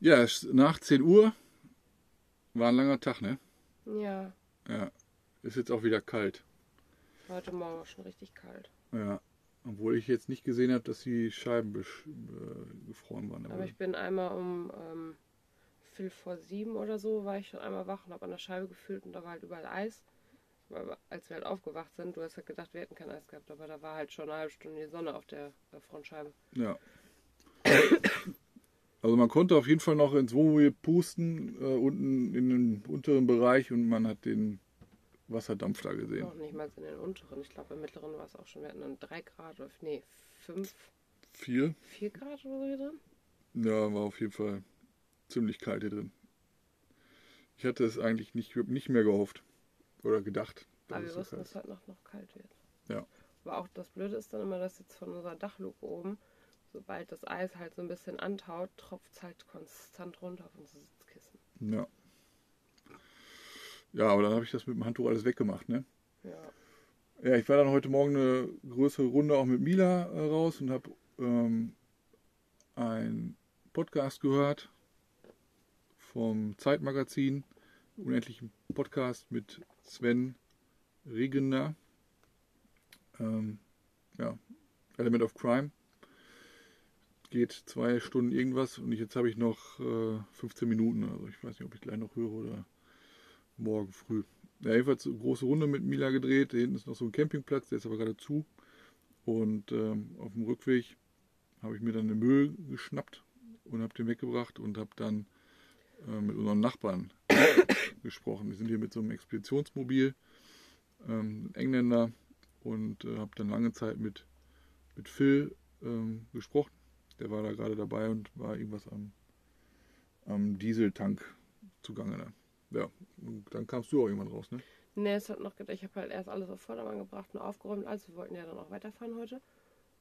Ja, es ist nach 10 Uhr war ein langer Tag, ne? Ja, Ja. Ist jetzt auch wieder kalt. heute Morgen war schon richtig kalt. Ja. Obwohl ich jetzt nicht gesehen habe, dass die Scheiben äh, gefroren waren. Aber ich bin einmal um ähm, viel vor sieben oder so, war ich schon einmal wach und habe an der Scheibe gefühlt und da war halt überall Eis. Als wir halt aufgewacht sind, du hast halt gedacht, wir hätten kein Eis gehabt, aber da war halt schon eine halbe Stunde die Sonne auf der äh, Frontscheibe. Ja. Also man konnte auf jeden Fall noch ins Wohnmobil pusten, äh, unten in den unteren Bereich und man hat den Wasserdampf da gesehen. Noch nicht mal in den unteren. Ich glaube, im mittleren war es auch schon. Wir hatten dann drei Grad oder nee, fünf, Vier. vier Grad oder so hier drin. Ja, war auf jeden Fall ziemlich kalt hier drin. Ich hatte es eigentlich nicht, nicht mehr gehofft. Oder gedacht. Aber wir wussten, dass es heute Nacht noch kalt wird. Ja. Aber auch das Blöde ist dann immer, dass jetzt von unserer Dachluke oben, sobald das Eis halt so ein bisschen antaut, tropft es halt konstant runter auf unsere Sitzkissen. Ja. Ja, aber dann habe ich das mit dem Handtuch alles weggemacht, ne? Ja. Ja, ich war dann heute Morgen eine größere Runde auch mit Mila äh, raus und habe ähm, einen Podcast gehört vom Zeitmagazin, unendlichen Podcast mit Sven Regener. Ähm, ja, Element of Crime. Geht zwei Stunden irgendwas und ich, jetzt habe ich noch äh, 15 Minuten. Also ich weiß nicht, ob ich gleich noch höre oder morgen früh. Ja, jedenfalls eine große Runde mit Mila gedreht. Da hinten ist noch so ein Campingplatz, der ist aber gerade zu. Und ähm, auf dem Rückweg habe ich mir dann den Müll geschnappt und habe den weggebracht und habe dann äh, mit unseren Nachbarn gesprochen. Wir sind hier mit so einem Expeditionsmobil, ähm, Engländer, und äh, habe dann lange Zeit mit, mit Phil ähm, gesprochen. Der war da gerade dabei und war irgendwas am, am Dieseltank zugange. Da. Ja, und dann kamst du auch irgendwann raus, ne? Nee, es hat noch gedacht, ich habe halt erst alles auf Vordermann gebracht und aufgeräumt. Also wir wollten ja dann auch weiterfahren heute.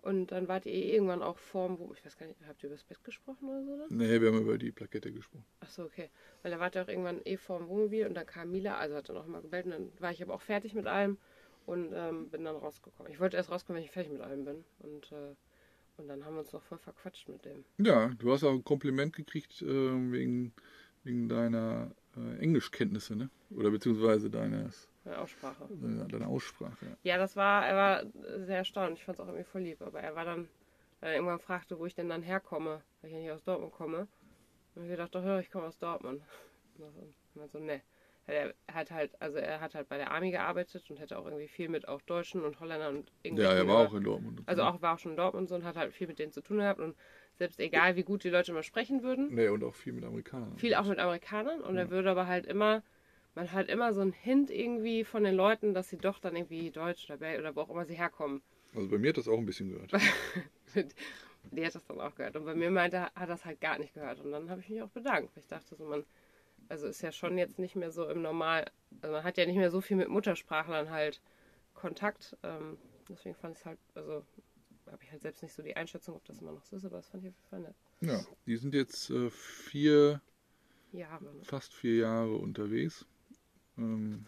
Und dann wart ihr eh irgendwann auch vorm, wo, ich weiß gar nicht, habt ihr über das Bett gesprochen oder so? Dann? Nee, wir haben über die Plakette gesprochen. Ach so, okay. Weil da wart ihr auch irgendwann eh vorm Wohnmobil und dann kam Mila, also hat dann auch mal gebellt und dann war ich aber auch fertig mit allem und ähm, bin dann rausgekommen. Ich wollte erst rauskommen, wenn ich fertig mit allem bin. Und, äh, und dann haben wir uns noch voll verquatscht mit dem. Ja, du hast auch ein Kompliment gekriegt äh, wegen, wegen deiner äh, Englischkenntnisse, ne? Oder beziehungsweise deines, Meine Aussprache. deiner, deiner Aussprache. Ja. Ja, das war, er war sehr erstaunt. Ich fand es auch irgendwie voll lieb. Aber er war dann, weil er irgendwann fragte, wo ich denn dann herkomme, weil ich ja nicht aus Dortmund komme. Und ich dachte, doch, ja, ich komme aus Dortmund. Und dann so, ne. Er hat halt, also er hat halt bei der Army gearbeitet und hätte auch irgendwie viel mit auch Deutschen und Holländern und irgendwie. ja, er war auch in Dortmund. Also auch war auch schon in Dortmund so und hat halt viel mit denen zu tun gehabt und selbst egal wie gut die Leute immer sprechen würden, Nee, und auch viel mit Amerikanern. viel auch mit Amerikanern und er würde aber halt immer, man hat immer so einen Hint irgendwie von den Leuten, dass sie doch dann irgendwie Deutsch oder Belgisch oder wo auch immer sie herkommen. Also bei mir hat das auch ein bisschen gehört. Die hat das dann auch gehört. Und bei mir meinte, er hat das halt gar nicht gehört. Und dann habe ich mich auch bedankt. weil Ich dachte so, man, also ist ja schon jetzt nicht mehr so im Normal, also man hat ja nicht mehr so viel mit Muttersprachlern halt Kontakt. Ähm, deswegen fand ich es halt, also habe ich halt selbst nicht so die Einschätzung, ob das immer noch so ist, aber das fand ich auf jeden Fall nett. Ja, die sind jetzt äh, vier, Jahre. Ne? fast vier Jahre unterwegs. Ähm,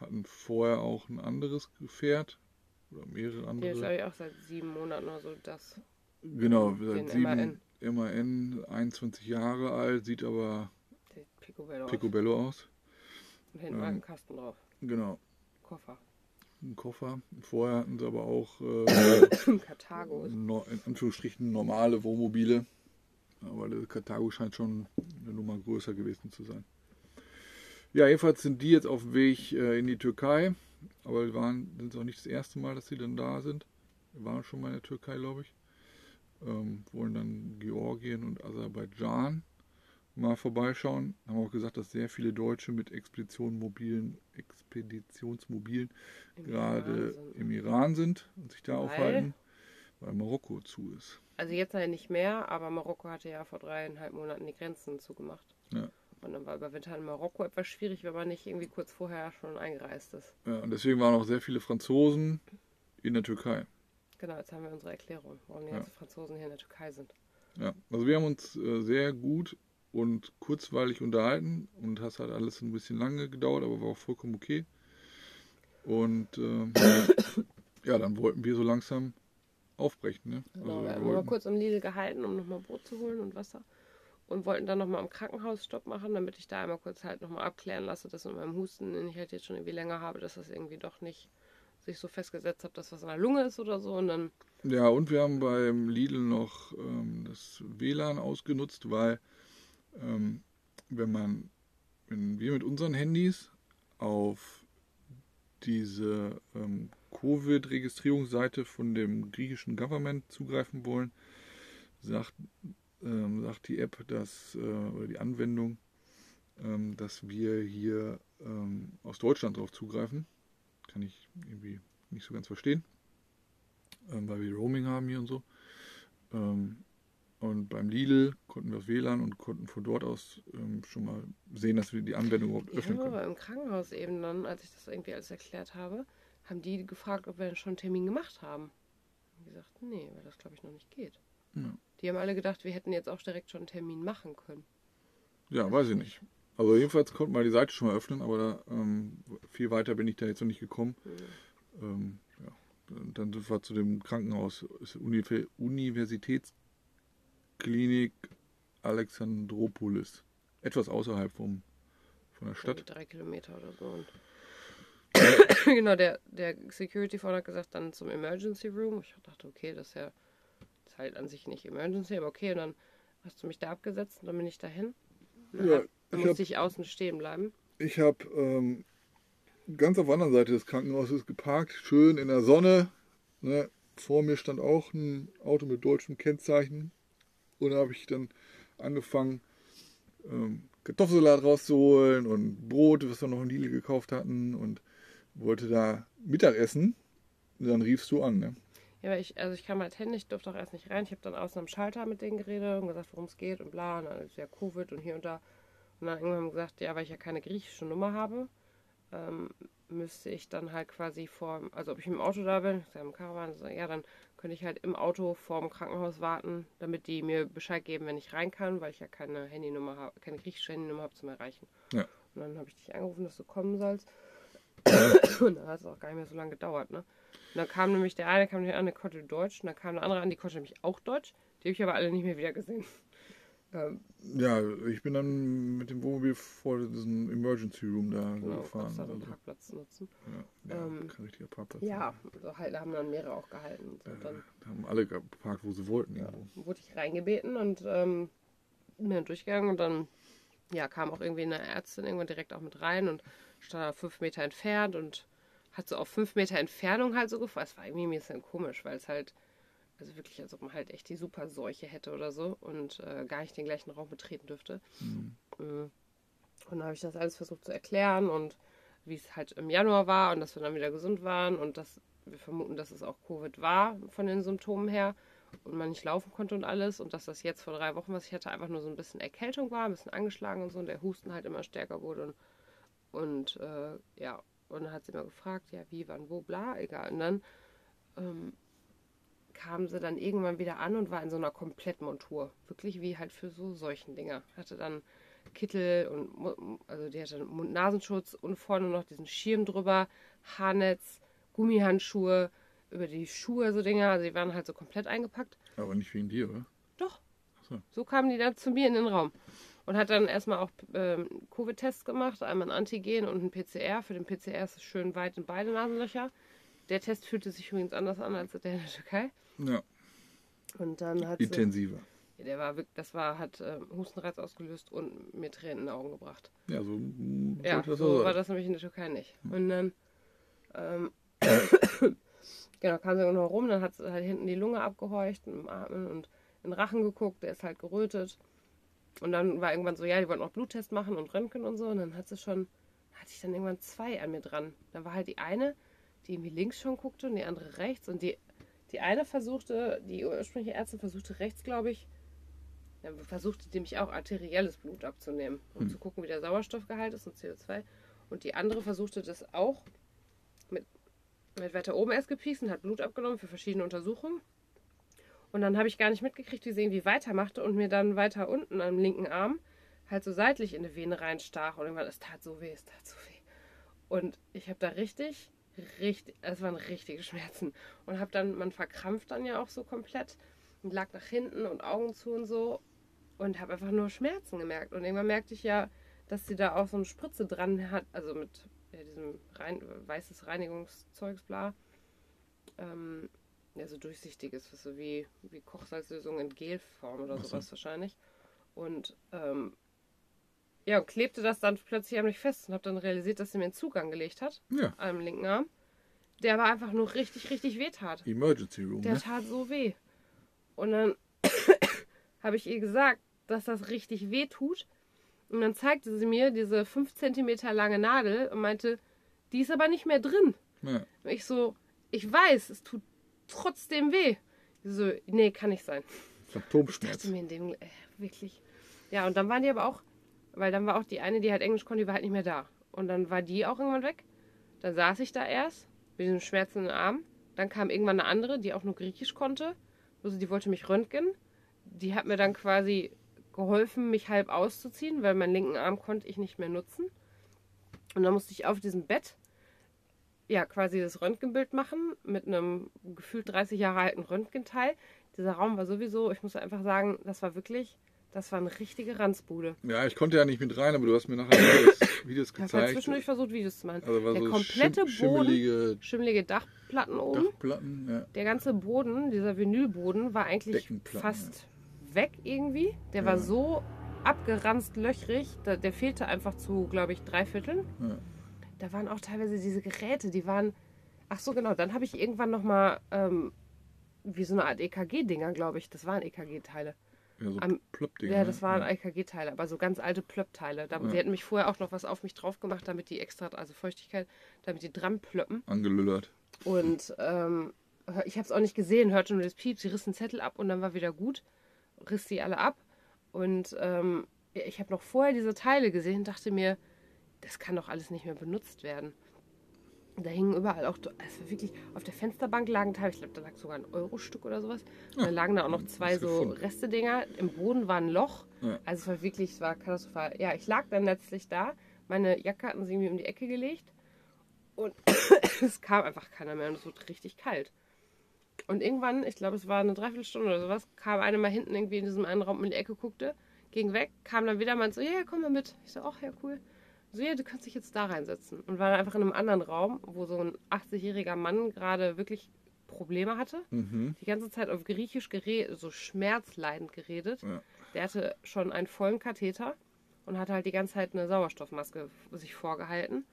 hatten vorher auch ein anderes Gefährt oder mehrere Die ist, glaube andere. ich, auch seit sieben Monaten oder so das. Genau, seit sieben, MAN, 21 Jahre alt, sieht aber Picobello. aus. picobello aus. Und hinten war ähm, ein Kasten drauf. Genau, Koffer. ein Koffer. Vorher hatten sie aber auch äh, Karthago. no, in Anführungsstrichen normale Wohnmobile. Aber der Karthago scheint schon eine Nummer größer gewesen zu sein. Ja, jedenfalls sind die jetzt auf dem Weg äh, in die Türkei. Aber wir waren, sind auch nicht das erste Mal, dass sie dann da sind. Wir waren schon mal in der Türkei, glaube ich. Ähm, wollen dann Georgien und Aserbaidschan mal vorbeischauen. Haben auch gesagt, dass sehr viele Deutsche mit Expeditionmobilen, Expeditionsmobilen Im gerade Iran im Iran sind und sich da Weil? aufhalten, weil Marokko zu ist. Also jetzt ja nicht mehr, aber Marokko hatte ja vor dreieinhalb Monaten die Grenzen zugemacht. Ja. Und dann war Überwintern in Marokko etwas schwierig, wenn man nicht irgendwie kurz vorher schon eingereist ist. Ja, und deswegen waren auch sehr viele Franzosen in der Türkei. Genau, jetzt haben wir unsere Erklärung, warum die Ja. ganzen Franzosen hier in der Türkei sind. Ja, also wir haben uns äh, sehr gut und kurzweilig unterhalten und das hat alles ein bisschen lange gedauert, aber war auch vollkommen okay. Und ähm, ja, dann wollten wir so langsam aufbrechen. Ne? Genau, Also wir haben mal kurz am Lidl gehalten, um nochmal Brot zu holen und Wasser. Und wollten dann nochmal am Krankenhaus Stopp machen, damit ich da einmal kurz halt nochmal abklären lasse, dass mit meinem Husten, den ich halt jetzt schon irgendwie länger habe, dass das irgendwie doch nicht sich so festgesetzt hat, dass was in der Lunge ist oder so. Und dann, Ja, und wir haben beim Lidl noch ähm, das WLAN ausgenutzt, weil ähm, wenn man, wenn wir mit unseren Handys auf diese ähm, Covid-Registrierungsseite von dem griechischen Government zugreifen wollen, sagt, ähm, sagt die App, dass, äh, oder die Anwendung, ähm, dass wir hier ähm, aus Deutschland drauf zugreifen. Kann ich irgendwie nicht so ganz verstehen ähm, weil wir Roaming haben hier und so. Ähm, und beim Lidl konnten wir das WLAN und konnten von dort aus ähm, schon mal sehen, dass wir die Anwendung überhaupt öffnen habe können. aber im Krankenhaus eben dann, als ich das irgendwie alles erklärt habe, haben die gefragt, ob wir schon einen Termin gemacht haben. Und gesagt, nee, weil das glaube ich noch nicht geht. Ja. Die haben alle gedacht, wir hätten jetzt auch direkt schon einen Termin machen können. Ja, weiß ich nicht. Also jedenfalls konnten wir die Seite schon mal öffnen, aber da, ähm, viel weiter bin ich da jetzt noch nicht gekommen. Mhm. Ähm, ja. Dann sind wir zu dem Krankenhaus, Universitätsklinik Alexandropolis. Etwas außerhalb vom, von der Stadt. Drei Kilometer oder so. Und genau, der, der Security vorne hat gesagt, dann zum Emergency Room. Ich dachte, okay, das ist ja halt an sich nicht Emergency, aber okay. Und dann hast du mich da abgesetzt und dann bin ich dahin. Dann Ja, hab, ich musste hab- ich außen stehen bleiben. Ich habe ähm, ganz auf der anderen Seite des Krankenhauses geparkt, schön in der Sonne. Ne? Vor mir stand auch ein Auto mit deutschem Kennzeichen. Und da habe ich dann angefangen, ähm, Kartoffelsalat rauszuholen und Brot, was wir noch in Lidl gekauft hatten. Und wollte da Mittagessen. Und dann riefst du an. Ne? Ja, aber ich, also ich kam halt hin, ich durfte auch erst nicht rein. Ich habe dann außen am Schalter mit denen geredet und gesagt, worum es geht und bla. Und dann ist ja Covid und hier und da. Und dann irgendwann gesagt, ja, weil ich ja keine griechische Nummer habe, ähm, müsste ich dann halt quasi vor, also ob ich im Auto da bin, ich sag, im Caravan, so, ja, dann könnte ich halt im Auto vorm Krankenhaus warten, damit die mir Bescheid geben, wenn ich rein kann, weil ich ja keine Handynummer habe, keine griechische Handynummer habe zum Erreichen. Ja. Und dann habe ich dich angerufen, dass du kommen sollst. Und dann hat es auch gar nicht mehr so lange gedauert, ne? Und dann kam nämlich der eine, kam der an, der konnte Deutsch, und dann kam der andere an, die konnte nämlich auch Deutsch. Die habe ich aber alle nicht mehr wieder gesehen. Ähm, Ja, ich bin dann mit dem Wohnmobil vor diesem Emergency Room da genau, gefahren. den Also, Parkplatz nutzen. ja, ja, Ähm, kein richtiger Parkplatz. Ja, also halt, da haben dann mehrere auch gehalten. Und so. Und dann Da haben alle geparkt, wo sie wollten. irgendwo. wurde ich reingebeten und ähm, bin dann durchgegangen und dann ja, kam auch irgendwie eine Ärztin irgendwann direkt auch mit rein und stand da fünf Meter entfernt und hat so auf fünf Meter Entfernung halt so gefragt. Es war irgendwie ein bisschen komisch, weil es halt, also wirklich, als ob man halt echt die Superseuche hätte oder so und äh, gar nicht den gleichen Raum betreten dürfte. Mhm. Mhm. Und dann habe ich das alles versucht zu erklären und wie es halt im Januar war und dass wir dann wieder gesund waren und dass wir vermuten, dass es auch Covid war von den Symptomen her und man nicht laufen konnte und alles und dass das jetzt vor drei Wochen, was ich hatte, einfach nur so ein bisschen Erkältung war, ein bisschen angeschlagen und so und der Husten halt immer stärker wurde und, und äh, ja, und dann hat sie immer gefragt, ja, wie, wann, wo, bla, egal. Und dann ähm, kam sie dann irgendwann wieder an und war in so einer Komplettmontur. Wirklich wie halt für so solchen Dinger. Hatte dann Kittel und also die hatte Mund-Nasenschutz und vorne noch diesen Schirm drüber, Haarnetz, Gummihandschuhe, über die Schuhe so Dinger. Also die waren halt so komplett eingepackt. Aber nicht wegen dir, oder? Doch. So. So kamen die dann zu mir in den Raum. Und hat dann erstmal auch ähm, Covid-Tests gemacht, einmal ein Antigen und ein PCR. Für den PCR ist es schön weit in beide Nasenlöcher. Der Test fühlte sich übrigens anders an als der in der Türkei. Ja, Und dann hat sie, intensiver. Ja, der war wirklich, das war, hat ähm, Hustenreiz ausgelöst und mir Tränen in die Augen gebracht. Ja, so Ja, so auch war das nämlich in der Türkei nicht. Und dann, ähm, genau, kam sie noch rum, dann hat sie halt hinten die Lunge abgehorcht und im Atmen und in den Rachen geguckt, der ist halt gerötet. Und dann war irgendwann so, ja, die wollten auch Bluttest machen und Röntgen und so. Und dann hat sie schon, hatte ich dann irgendwann zwei an mir dran. Dann war halt die eine, die irgendwie links schon guckte und die andere rechts. Und die, die eine versuchte, die ursprüngliche Ärztin versuchte rechts, glaube ich, dann versuchte die mich auch arterielles Blut abzunehmen, um Hm. zu gucken, wie der Sauerstoffgehalt ist und CO2. Und die andere versuchte das auch mit, mit weiter oben erst gepiekst und hat Blut abgenommen für verschiedene Untersuchungen. Und dann habe ich gar nicht mitgekriegt, wie sie irgendwie weitermachte und mir dann weiter unten am linken Arm halt so seitlich in eine Vene reinstach. Und irgendwann, es tat so weh, es tat so weh. Und ich habe da richtig richtig, es waren richtige Schmerzen. Und habe dann, man verkrampft dann ja auch so komplett und lag nach hinten und Augen zu und so und habe einfach nur Schmerzen gemerkt. Und irgendwann merkte ich ja, dass sie da auch so eine Spritze dran hat, also mit ja, diesem rein, weißes Reinigungszeugs, bla. Ähm, ja, so durchsichtiges, was so wie, wie Kochsalzlösung in Gelform oder Ach so. sowas wahrscheinlich. Und ähm, ja, und klebte das dann plötzlich an mich fest und habe dann realisiert, dass sie mir einen Zugang gelegt hat, Ja, am linken Arm. Der aber einfach nur richtig, richtig weh tat. Emergency Room, Der ne? tat so weh. Und dann habe ich ihr gesagt, dass das richtig weh tut. Und dann zeigte sie mir diese 5 cm lange Nadel und meinte, die ist aber nicht mehr drin. Ja. Und ich so, ich weiß, es tut trotzdem weh. So, nee, kann nicht sein. Ich Phantomschmerz. dachte mir in dem, äh, wirklich. Ja, und dann waren die aber auch, weil dann war auch die eine, die halt Englisch konnte, die war halt nicht mehr da. Und dann war die auch irgendwann weg. Dann saß ich da erst mit diesem schmerzenden Arm. Dann kam irgendwann eine andere, die auch nur Griechisch konnte. Also die wollte mich röntgen. Die hat mir dann quasi geholfen, mich halb auszuziehen, weil meinen linken Arm konnte ich nicht mehr nutzen. Und dann musste ich auf diesem Bett ja quasi das Röntgenbild machen mit einem gefühlt 30 Jahre alten Röntgenteil. Dieser Raum war sowieso, ich muss einfach sagen, das war wirklich, das war eine richtige Ranzbude. Ja, ich konnte ja nicht mit rein, aber du hast mir nachher Videos, Videos Ich habe halt gezeigt. zwischendurch versucht, Videos zu machen. Also war der so komplette schim- Boden, schimmelige Dachplatten oben, Dachplatten. Ja. der ganze Boden, dieser Vinylboden, war eigentlich fast weg irgendwie. Der war Ja. so abgeranzt löchrig, da, der fehlte einfach zu, glaube ich, drei Vierteln. Ja. Da waren auch teilweise diese Geräte, die waren. Ach so, genau. Dann habe ich irgendwann nochmal ähm, wie so eine Art EKG-Dinger, glaube ich. Das waren EKG-Teile. Ja, so Am- Plöppdinger. Ja, das waren ja. EKG-Teile, aber so ganz alte Plöpp-Teile. Ja. Sie hätten mich vorher auch noch was auf mich drauf gemacht, damit die extra, also Feuchtigkeit, damit die dran plöppen. angelüllert. Und ähm, ich habe es auch nicht gesehen, hörte nur das Piep, sie riss einen Zettel ab und dann war wieder gut. Riss die alle ab. Und ähm, ich habe noch vorher diese Teile gesehen und dachte mir, das kann doch alles nicht mehr benutzt werden. Da hingen überall auch, also wirklich, auf der Fensterbank lagen Teile, ich glaube, da lag sogar ein Euro-Stück oder sowas. Und da lagen da auch noch zwei so. Restedinger. Im Boden war ein Loch. Ja. Also es war wirklich, es war katastrophal. Ja, ich lag dann letztlich da. Meine Jacke hatten sie irgendwie um die Ecke gelegt. Und es kam einfach keiner mehr und es wurde richtig kalt. Und irgendwann, ich glaube, es war eine Dreiviertelstunde oder sowas, kam eine mal hinten irgendwie in diesem einen Raum um die Ecke, guckte, ging weg, kam dann wieder mal so, ja, ja, komm mal mit. Ich so, ach ja, cool. So, ja, du kannst dich jetzt da reinsetzen. Und war dann einfach in einem anderen Raum, wo so ein 80-jähriger Mann gerade wirklich Probleme hatte. Mhm. Die ganze Zeit auf Griechisch geredet, so schmerzleidend geredet. Ja. Der hatte schon einen vollen Katheter und hatte halt die ganze Zeit eine Sauerstoffmaske sich vorgehalten.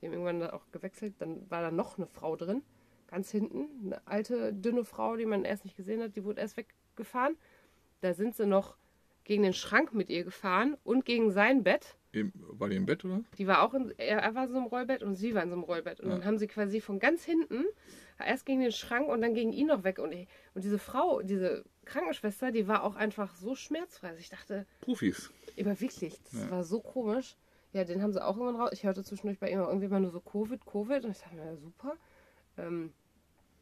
Die haben irgendwann dann auch gewechselt. Dann war da noch eine Frau drin, ganz hinten. Eine alte, dünne Frau, die man erst nicht gesehen hat, die wurde erst weggefahren. Da sind sie noch gegen den Schrank mit ihr gefahren und gegen sein Bett. Im, war die im Bett, oder? Die war auch in, er war in so einem Rollbett und sie war in so einem Rollbett. Und dann haben sie quasi von ganz hinten erst gegen den Schrank und dann gegen ihn noch weg. Und, ich, und diese Frau, diese Krankenschwester, die war auch einfach so schmerzfrei. Also ich dachte, Profis. aber wirklich, das Ja. war so komisch. Ja, den haben sie auch irgendwann raus. Ich hörte zwischendurch bei ihm irgendwie mal nur so Covid, Covid. Und ich dachte mir, ja, super. Ähm,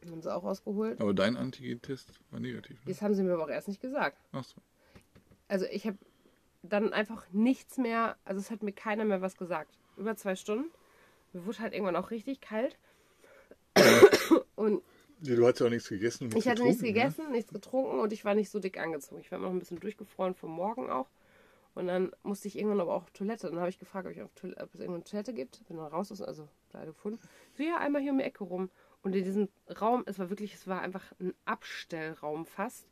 den haben sie auch rausgeholt. Aber dein Antigen-Test war negativ. Ne? Das haben sie mir aber auch erst nicht gesagt. Ach so. Also ich habe dann einfach nichts mehr, also es hat mir keiner mehr was gesagt. Über zwei Stunden. Mir wurde halt irgendwann auch richtig kalt. Und Ja, du hast ja auch nichts gegessen. und ich hatte nichts getrunken, ne? gegessen, nichts getrunken und ich war nicht so dick angezogen. Ich war noch ein bisschen durchgefroren vom Morgen auch. Und dann musste ich irgendwann aber auch auf Toilette. Dann habe ich gefragt, ob, ich auf Toilette, ob es irgendwo eine Toilette gibt. Bin dann raus, aus- also da gefunden. So, ja, einmal hier um die Ecke rum. Und in diesem Raum, es war wirklich, es war einfach ein Abstellraum fast.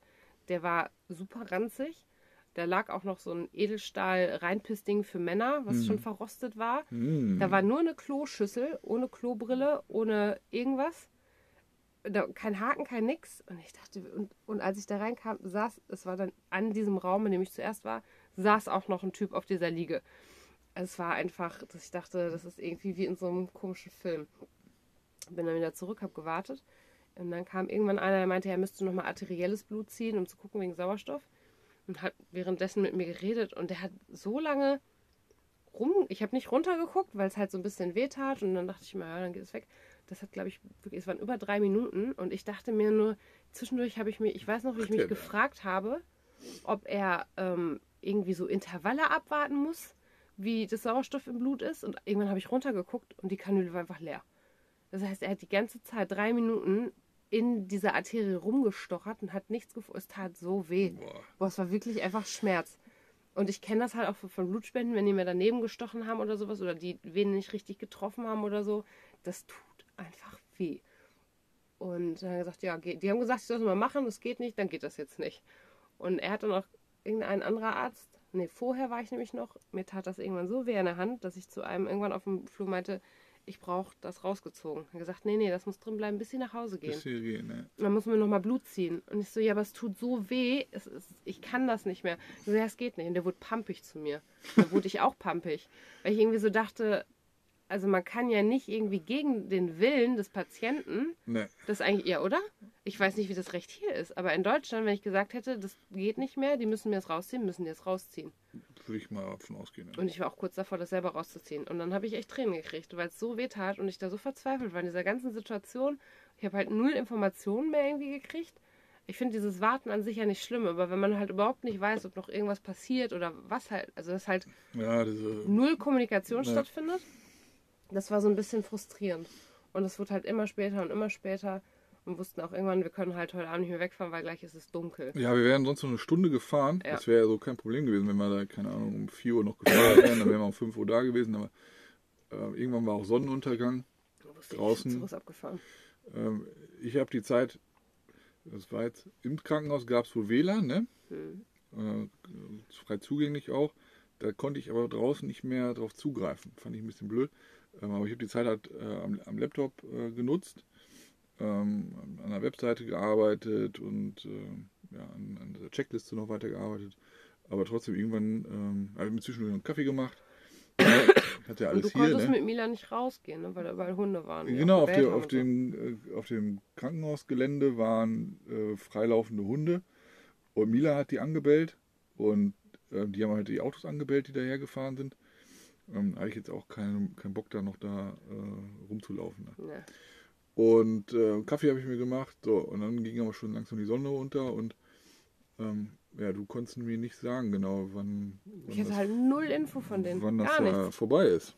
Der war super ranzig. Da lag auch noch so ein Edelstahl-Reinpissding für Männer, was schon verrostet war. Mhm. Da war nur eine Kloschüssel, ohne Klobrille, ohne irgendwas. Da, kein Haken, kein nix. Und ich dachte, und, und als ich da reinkam, saß, es war dann an diesem Raum, in dem ich zuerst war, saß auch noch ein Typ auf dieser Liege. Es war einfach, dass ich dachte, das ist irgendwie wie in so einem komischen Film. Bin dann wieder zurück, habe gewartet. Und dann kam irgendwann einer, der meinte, er müsste nochmal arterielles Blut ziehen, um zu gucken wegen Sauerstoff. Und hat währenddessen mit mir geredet. Und der hat so lange rum. Ich habe nicht runtergeguckt, weil es halt so ein bisschen weh tat. Und dann dachte ich mir, ja, dann geht es weg. Das hat, glaube ich, wirklich, es waren über drei Minuten. Und ich dachte mir nur, zwischendurch habe ich mir, ich weiß noch, wie ich mich gefragt habe, ob er ähm, irgendwie so Intervalle abwarten muss, wie das Sauerstoff im Blut ist. Und irgendwann habe ich runtergeguckt und die Kanüle war einfach leer. Das heißt, er hat die ganze Zeit drei Minuten in dieser Arterie rumgestochert und hat nichts gefunden. Es tat so weh. Boah. Boah, es war wirklich einfach Schmerz. Und ich kenne das halt auch von Blutspenden, wenn die mir daneben gestochen haben oder sowas oder die Venen nicht richtig getroffen haben oder so. Das tut einfach weh. Und dann hat er gesagt, ja, geht. die haben gesagt, ich soll es mal machen, das geht nicht, dann geht das jetzt nicht. Und er hat dann auch irgendein anderer Arzt, nee, vorher war ich nämlich noch, mir tat das irgendwann so weh in der Hand, dass ich zu einem irgendwann auf dem Flur meinte, ich brauche das rausgezogen. Er gesagt, nee, nee, das muss drin bleiben, bis sie nach Hause gehen. Bis hier gehen, ne? Und dann muss man nochmal Blut ziehen. Und ich so, ja, aber es tut so weh, es ist, ich kann das nicht mehr. Ich so, ja, es geht nicht. Und der wurde pampig zu mir. Da wurde ich auch pampig. Weil ich irgendwie so dachte, also man kann ja nicht irgendwie gegen den Willen des Patienten, Ne. das eigentlich, ja, oder? Ich weiß nicht, wie das Recht hier ist. Aber in Deutschland, wenn ich gesagt hätte, das geht nicht mehr, die müssen mir das rausziehen, müssen die es rausziehen. Würde ich mal davon ausgehen. Ne? Und ich war auch kurz davor, das selber rauszuziehen. Und dann habe ich echt Tränen gekriegt, weil es so weh tat und ich da so verzweifelt war in dieser ganzen Situation. Ich habe halt null Informationen mehr irgendwie gekriegt. Ich finde dieses Warten an sich ja nicht schlimm, aber wenn man halt überhaupt nicht weiß, ob noch irgendwas passiert oder was halt, also dass halt Ja, diese. null Kommunikation Ja. stattfindet, das war so ein bisschen frustrierend. Und es wurde halt immer später und immer später und wussten auch irgendwann, wir können halt heute Abend nicht mehr wegfahren, weil gleich ist es dunkel. Ja, wir wären sonst so eine Stunde gefahren. Ja. Das wäre ja so kein Problem gewesen, wenn wir da, keine Ahnung, um 4 Uhr noch gefahren wären. Dann wären wir um 5 Uhr da gewesen. Aber äh, irgendwann war auch Sonnenuntergang. Draußen. Ähm, ich habe die Zeit, das war jetzt im Krankenhaus, gab es wohl WLAN, ne? Hm. Äh, frei zugänglich auch. Da konnte ich aber draußen nicht mehr drauf zugreifen. Fand ich ein bisschen blöd. Ähm, aber ich habe die Zeit halt äh, am, am Laptop äh, genutzt, ähm, an der Webseite gearbeitet und äh, ja, an, an der Checkliste noch weitergearbeitet. Aber trotzdem irgendwann ähm, habe ich mir zwischendurch einen Kaffee gemacht. Ich hatte ja Und du alles hier. konntest Ne? mit Mila nicht rausgehen, ne? weil da überall Hunde waren. Genau, auf, der, auf, und so. dem, äh, auf dem Krankenhausgelände waren äh, freilaufende Hunde und Mila hat die angebellt und äh, die haben halt die Autos angebellt, die dahergefahren sind. Ähm, hatte ich jetzt auch keinen keinen Bock da noch da äh, rumzulaufen. Ne? Ja. Und äh, Kaffee habe ich mir gemacht, so, und dann ging aber schon langsam die Sonne unter und ähm, ja, du konntest mir nicht sagen genau, wann, wann Ich hatte das, halt null Info von denen. wann das nichts. vorbei ist.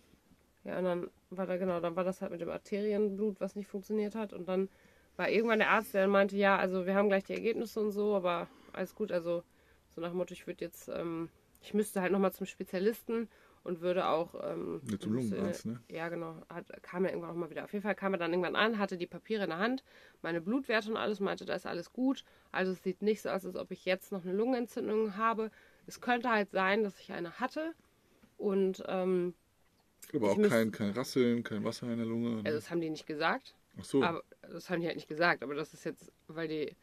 Ja, und dann war da genau, dann war das halt mit dem Arterienblut, was nicht funktioniert hat. Und dann war irgendwann der Arzt, der dann meinte, ja, also wir haben gleich die Ergebnisse und so, aber alles gut. Also so nach dem Motto, ich würde jetzt, ähm, ich müsste halt nochmal zum Spezialisten und würde auch. Ähm, Ja, zum Lungenarzt, ne? Ja, genau. Hat, kam er irgendwann auch mal wieder. Auf jeden Fall kam er dann irgendwann an, hatte die Papiere in der Hand, meine Blutwerte und alles, meinte, da ist alles gut. Also es sieht nicht so aus, als ob ich jetzt noch eine Lungenentzündung habe. Es könnte halt sein, dass ich eine hatte. Und ähm, Aber auch kein, kein Rasseln, kein Wasser in der Lunge. ne? also das haben die nicht gesagt. Ach so, Aber das haben die halt nicht gesagt. Aber das ist jetzt, weil die.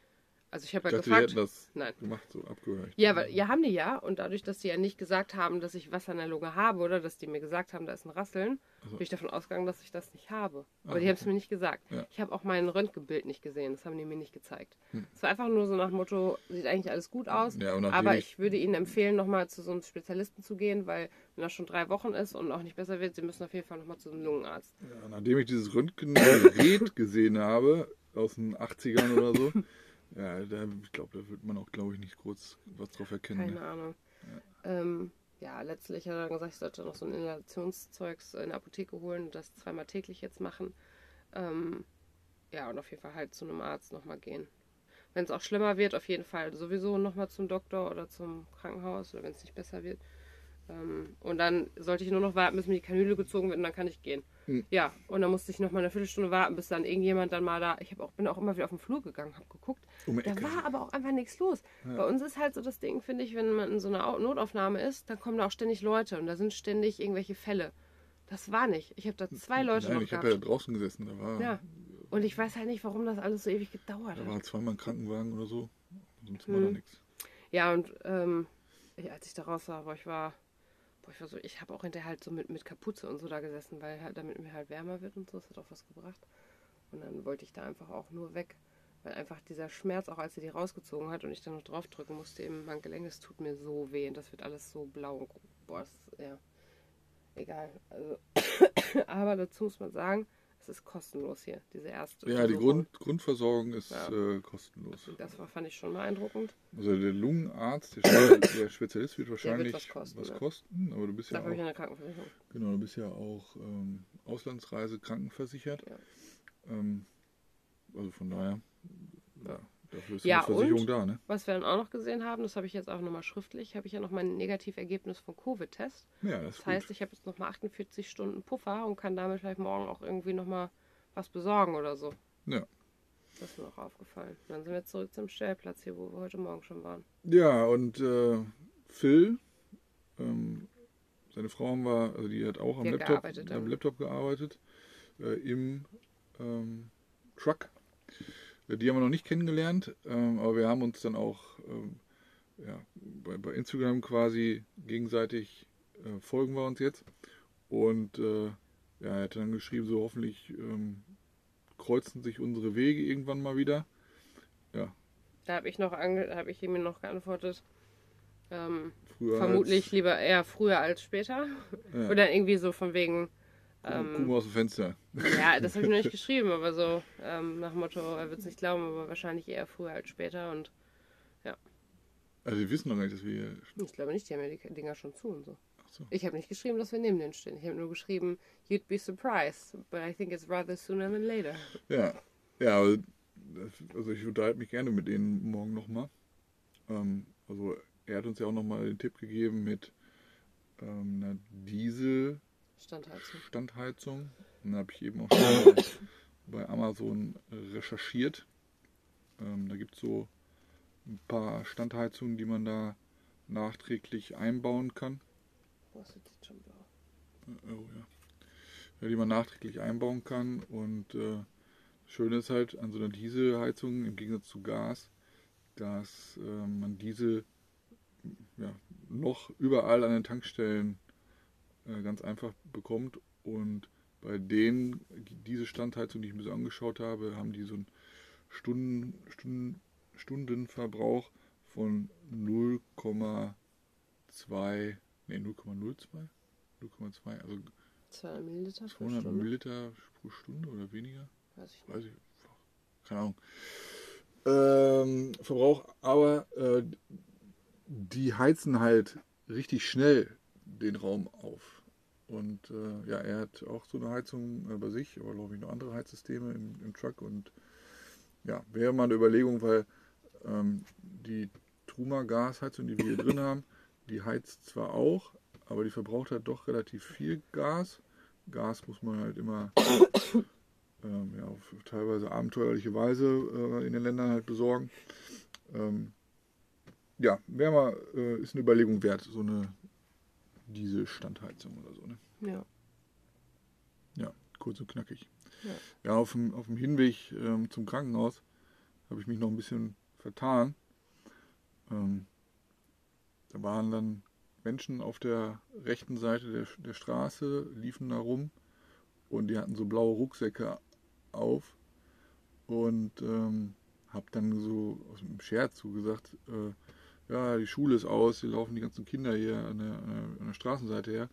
Also ich habe ja dachte, die gefragt. hätten das Nein. gemacht, so abgehört. Ja, weil, ja, haben die ja. Und dadurch, dass die ja nicht gesagt haben, dass ich Wasser in der Lunge habe oder dass die mir gesagt haben, da ist ein Rasseln, Also- bin ich davon ausgegangen, dass ich das nicht habe. Aber Ah, die haben es mir nicht gesagt. Ja. Ich habe auch mein Röntgenbild nicht gesehen. Das haben die mir nicht gezeigt. Hm. Es war einfach nur so nach dem Motto, sieht eigentlich alles gut aus. Ja, aber ich- ich würde Ihnen empfehlen, nochmal zu so einem Spezialisten zu gehen, weil wenn das schon drei Wochen ist und auch nicht besser wird, Sie müssen auf jeden Fall nochmal zu einem Lungenarzt. Ja, nachdem ich dieses Röntgengerät gesehen habe, aus den 80ern oder so, ja, da, ich glaube, da wird man auch, glaube ich, nicht kurz was drauf erkennen. Keine Ne? Ahnung. Ähm, ja, letztlich hat er dann gesagt, ich sollte noch so ein Inhalationszeugs in der Apotheke holen und das zweimal täglich jetzt machen. Ähm, ja, und auf jeden Fall halt zu einem Arzt nochmal gehen. Wenn es auch schlimmer wird, auf jeden Fall sowieso nochmal zum Doktor oder zum Krankenhaus oder wenn es nicht besser wird. Ähm, und dann sollte ich nur noch warten, bis mir die Kanüle gezogen wird und dann kann ich gehen. Hm. Ja, und dann musste ich noch mal eine Viertelstunde warten, bis dann irgendjemand dann mal da. Ich auch, bin auch immer wieder auf den Flur gegangen, habe geguckt. Um Da Ecke. war aber auch einfach nichts los. Bei uns ist halt so das Ding, finde ich, wenn man in so einer Au- Notaufnahme ist, dann kommen da auch ständig Leute und da sind ständig irgendwelche Fälle. Das war nicht. Ich habe da zwei Leute Nein, noch ich habe ja draußen gesessen, da war, Ja. Und ich weiß halt nicht, warum das alles so ewig gedauert da hat. war zweimal ein Krankenwagen oder so. Sonst war da Hm. nichts. Ja, und ähm, als ich da raus war, boah, ich war, boah, ich war so, ich habe auch hinterher halt so mit, mit Kapuze und so da gesessen, weil halt, damit mir halt wärmer wird und so, das hat auch was gebracht. Und dann wollte ich da einfach auch nur weg, weil einfach dieser Schmerz, auch als sie die rausgezogen hat und ich dann noch draufdrücken musste, eben mein Gelenk, das tut mir so weh und das wird alles so blau und boah, das ja, egal. Also, aber dazu muss man sagen, es ist kostenlos hier, diese erste. Ja, die. Grund, Grundversorgung ist Ja. äh, kostenlos. Das war, fand ich schon beeindruckend. Also der Lungenarzt, der, der Spezialist wird wahrscheinlich was kosten, was kosten, aber du bist ja Dafür ich auch, eine Krankenversicherung. genau, du bist ja auch ähm, Auslandsreise krankenversichert. Ja. Ähm, also von daher, ja, dafür ist Ja, die Versicherung und? da, ne? Was wir dann auch noch gesehen haben, das habe ich jetzt auch nochmal schriftlich, habe ich ja noch mein Negativergebnis vom Covid-Test. Ja, das Das heißt, ich habe jetzt nochmal 48 Stunden Puffer und kann damit vielleicht morgen auch irgendwie nochmal was besorgen oder so. Ja. Das ist mir auch aufgefallen. Dann sind wir zurück zum Stellplatz hier, wo wir heute Morgen schon waren. Ja, und äh, Phil, ähm, seine Frau haben wir, also die hat auch am Laptop, gearbeitet, am. Laptop gearbeitet, äh, im ähm, Truck. Äh, Die haben wir noch nicht kennengelernt, ähm, aber wir haben uns dann auch ähm, ja, bei, bei Instagram quasi gegenseitig äh, folgen wir uns jetzt. Und äh, ja, er hat dann geschrieben, so hoffentlich ähm, kreuzen sich unsere Wege irgendwann mal wieder. Ja, Da habe ich noch habe ich ihm noch geantwortet. Ähm, vermutlich als, lieber eher früher als später. Ja. Oder irgendwie so von wegen. Ähm, gucken wir aus dem Fenster. ja, das habe ich noch nicht geschrieben, aber so ähm, nach Motto, er wird es nicht glauben, aber wahrscheinlich eher früher als später. Und Also wir wissen noch gar nicht, dass wir hier. ich glaube nicht, die haben ja die Dinger schon zu und so. So. Ich habe nicht geschrieben, dass wir neben denen stehen. Ich habe nur geschrieben, you'd be surprised, but I think it's rather sooner than later. Ja. Ja, also ich unterhalte mich gerne mit denen morgen nochmal. Ähm, also er hat uns ja auch nochmal den Tipp gegeben mit ähm, einer Diesel-Standheizung. Standheizung. Und da habe ich eben auch schon bei, bei Amazon recherchiert. Ähm, da gibt es so ein paar Standheizungen, die man da nachträglich einbauen kann. Was ist jetzt schon blau? Oh, ja. ja. Die man nachträglich einbauen kann. Und äh, das Schöne ist halt an so einer Dieselheizung im Gegensatz zu Gas, dass äh, man diese ja, noch überall an den Tankstellen äh, ganz einfach bekommt. Und bei denen, diese Standheizung, die ich mir so angeschaut habe, haben die so einen Stunden, Stunden, Stundenverbrauch von 0,2, nee, 0,02? 0,2, also 200 Milliliter pro 200 Stunde? Milliliter pro Stunde oder weniger? Weiß ich. Weiß ich, keine Ahnung. Ähm, Verbrauch, aber äh, die heizen halt richtig schnell den Raum auf. Und äh, ja, er hat auch so eine Heizung äh, bei sich, aber glaube ich noch andere Heizsysteme im, im Truck. Und ja, wäre mal eine Überlegung, weil ähm, die Truma Gasheizung, die wir hier drin haben, die heizt zwar auch, aber die verbraucht halt doch relativ viel Gas. Gas muss man halt immer ähm, ja, auf teilweise abenteuerliche Weise äh, in den Ländern halt besorgen. Ähm, ja, wäre mal, äh, ist eine Überlegung wert, so eine diese Standheizung oder so. Ne? Ja. Ja, kurz und knackig. Ja. Ja, auf, dem, auf dem Hinweg ähm, zum Krankenhaus habe ich mich noch ein bisschen vertan. Ähm, da waren dann Menschen auf der rechten Seite der, der Straße, liefen da rum und die hatten so blaue Rucksäcke auf und ähm, habe dann so aus dem Scherz so gesagt, äh, ja, die Schule ist aus, hier laufen die ganzen Kinder hier an der, an der, Straßenseite her,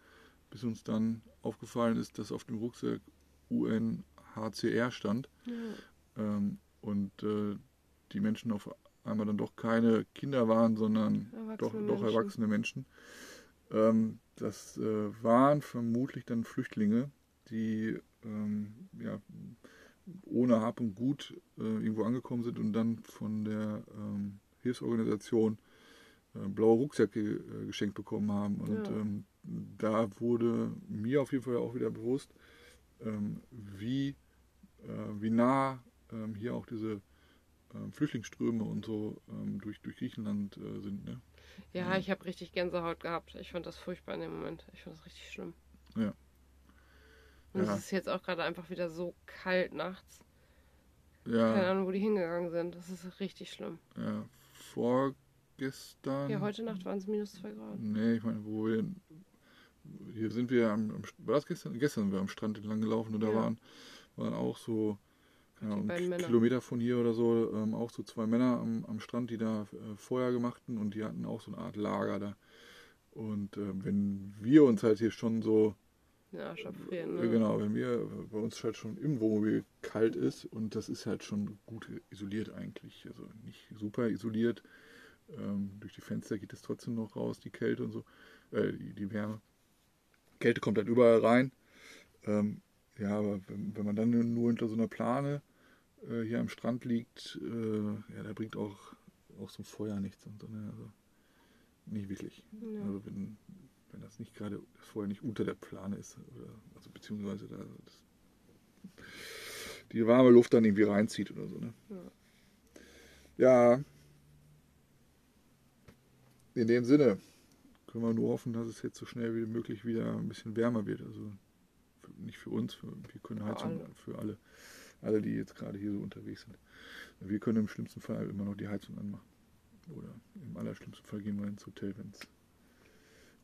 bis uns dann aufgefallen ist, dass auf dem Rucksack UNHCR stand ja. ähm, und äh, die Menschen auf einmal dann doch keine Kinder waren, sondern Erwachsene doch, doch Menschen. erwachsene Menschen. Ähm, das äh, waren vermutlich dann Flüchtlinge, die ähm, ja, ohne Hab und Gut äh, irgendwo angekommen sind und dann von der ähm, Hilfsorganisation blaue Rucksäcke äh, geschenkt bekommen haben. Und Ja. ähm, da wurde mir auf jeden Fall auch wieder bewusst, ähm, wie, äh, wie nah ähm, hier auch diese ähm, Flüchtlingsströme und so ähm, durch, durch Griechenland äh, sind. Ne? Ja, ich habe richtig Gänsehaut gehabt. Ich fand das furchtbar in dem Moment. Ich fand das richtig schlimm. Ja. Und Ja. es ist jetzt auch gerade einfach wieder so kalt nachts. Keine Ja, Ahnung, wo die hingegangen sind. Das ist richtig schlimm. ja, vorgestern. Ja, heute Nacht waren es minus zwei Grad. Nee, ich meine, wo wir. Hier sind wir am, am war das gestern? Gestern sind wir am Strand entlang gelaufen und da Ja. waren, waren auch so, beiden Männer. Kilometer von hier oder so, ähm, auch so zwei Männer am, am Strand, die da äh, Feuer gemachten und die hatten auch so eine Art Lager da. Und äh, wenn wir uns halt hier schon so, Ja, schafrieren, äh, ne? genau, wenn wir bei uns halt schon im Wohnmobil kalt ist und das ist halt schon gut isoliert eigentlich, also nicht super isoliert. Ähm, durch die Fenster geht es trotzdem noch raus, die Kälte und so, äh, die, die Wärme. Kälte kommt halt überall rein. Ähm, Ja, aber wenn, wenn man dann nur hinter so einer Plane äh, hier am Strand liegt, äh, ja, da bringt auch, auch so ein Feuer nichts. Und so, ne? also, nicht wirklich. Ja. Also wenn, wenn das nicht gerade das Feuer nicht unter der Plane ist, oder, also beziehungsweise da das, die warme Luft dann irgendwie reinzieht oder so. Ne? Ja. In dem Sinne können wir nur hoffen, dass es jetzt so schnell wie möglich wieder ein bisschen wärmer wird. Also nicht für uns, für, wir können Heizung für alle, alle, die jetzt gerade hier so unterwegs sind. Wir können im schlimmsten Fall immer noch die Heizung anmachen. Oder im allerschlimmsten Fall gehen wir ins Hotel, wenn es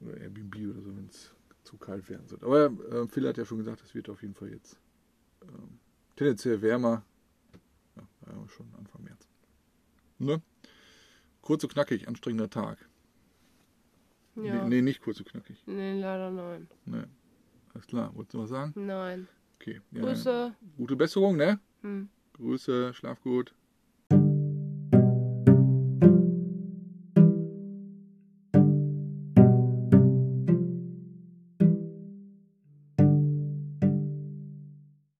oder Airbnb oder so, wenn es zu kalt werden wird. Aber äh, Phil hat ja schon gesagt, es wird auf jeden Fall jetzt ähm, tendenziell wärmer. Ja, ja, schon Anfang März. Ne? Kurz und knackig, anstrengender Tag. Ja. Nee, nee, nicht kurz und knackig. Nee, leider nein. Nee. Alles klar, wolltest du was sagen? Nein. Okay. Ja, Grüße. Gute Besserung, ne? Hm. Grüße, schlaf gut.